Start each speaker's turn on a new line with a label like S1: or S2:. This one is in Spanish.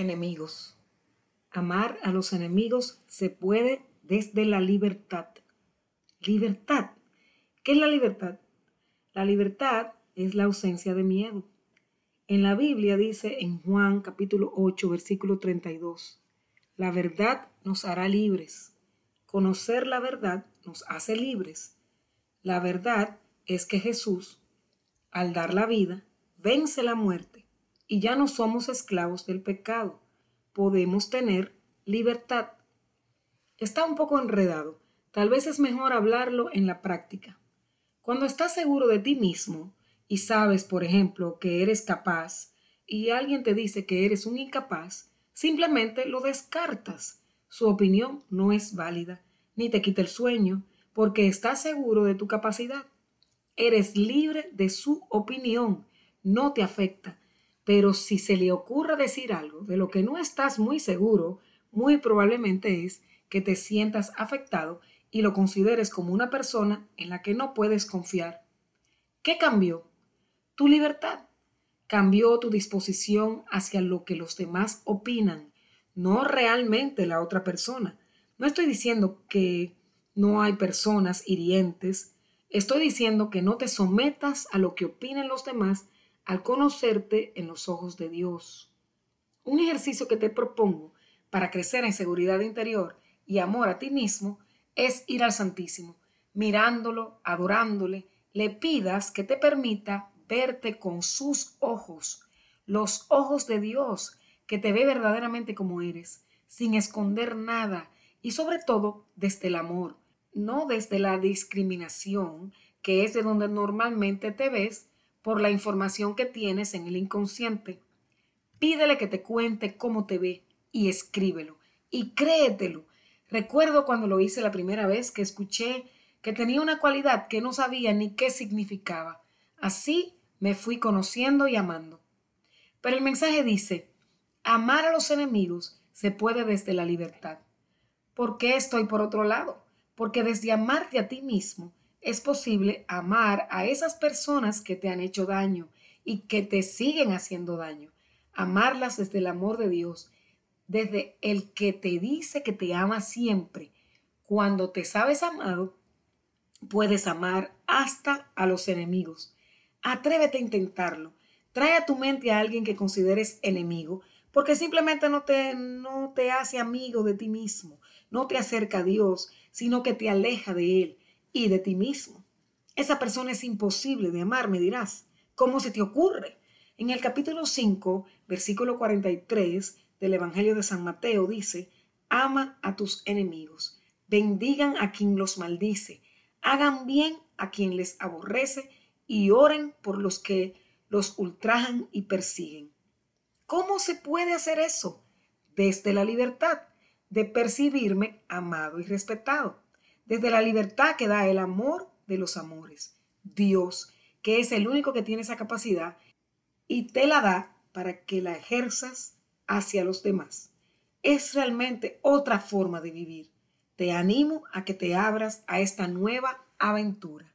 S1: enemigos. Amar a los enemigos se puede desde la libertad. Libertad. ¿Qué es la libertad? La libertad es la ausencia de miedo. En la Biblia dice en Juan capítulo 8 versículo 32, la verdad nos hará libres. Conocer la verdad nos hace libres. La verdad es que Jesús, al dar la vida, vence la muerte y ya no somos esclavos del pecado. Podemos tener libertad. Está un poco enredado. Tal vez es mejor hablarlo en la práctica. Cuando estás seguro de ti mismo y sabes, por ejemplo, que eres capaz y alguien te dice que eres un incapaz, simplemente lo descartas. Su opinión no es válida, ni te quita el sueño, porque estás seguro de tu capacidad. Eres libre de su opinión, no te afecta, pero si se le ocurre decir algo de lo que no estás muy seguro, muy probablemente es que te sientas afectado y lo consideres como una persona en la que no puedes confiar. ¿Qué cambió? Tu libertad. Cambió tu disposición hacia lo que los demás opinan, no realmente la otra persona. No estoy diciendo que no hay personas hirientes, estoy diciendo que no te sometas a lo que opinen los demás al conocerte en los ojos de Dios. Un ejercicio que te propongo para crecer en seguridad interior y amor a ti mismo es ir al Santísimo, mirándolo, adorándole, le pidas que te permita verte con sus ojos, los ojos de Dios, que te ve verdaderamente como eres, sin esconder nada y sobre todo desde el amor, no desde la discriminación, que es de donde normalmente te ves por la información que tienes en el inconsciente. Pídele que te cuente cómo te ve y escríbelo y créetelo. Recuerdo cuando lo hice la primera vez que escuché que tenía una cualidad que no sabía ni qué significaba. Así me fui conociendo y amando. Pero el mensaje dice, amar a los enemigos se puede desde la libertad. ¿Por qué estoy por otro lado? Porque desde amarte a ti mismo es posible amar a esas personas que te han hecho daño y que te siguen haciendo daño. Amarlas desde el amor de Dios, desde el que te dice que te ama siempre. Cuando te sabes amado, puedes amar hasta a los enemigos. Atrévete a intentarlo. Trae a tu mente a alguien que consideres enemigo, porque simplemente no te, no te hace amigo de ti mismo, no te acerca a Dios, sino que te aleja de Él y de ti mismo. Esa persona es imposible de amar, me dirás. ¿Cómo se te ocurre? En el capítulo 5, versículo 43 del Evangelio de San Mateo dice, ama a tus enemigos, bendigan a quien los maldice, hagan bien a quien les aborrece y oren por los que los ultrajan y persiguen. ¿Cómo se puede hacer eso? Desde la libertad de percibirme amado y respetado desde la libertad que da el amor de los amores. Dios, que es el único que tiene esa capacidad, y te la da para que la ejerzas hacia los demás. Es realmente otra forma de vivir. Te animo a que te abras a esta nueva aventura.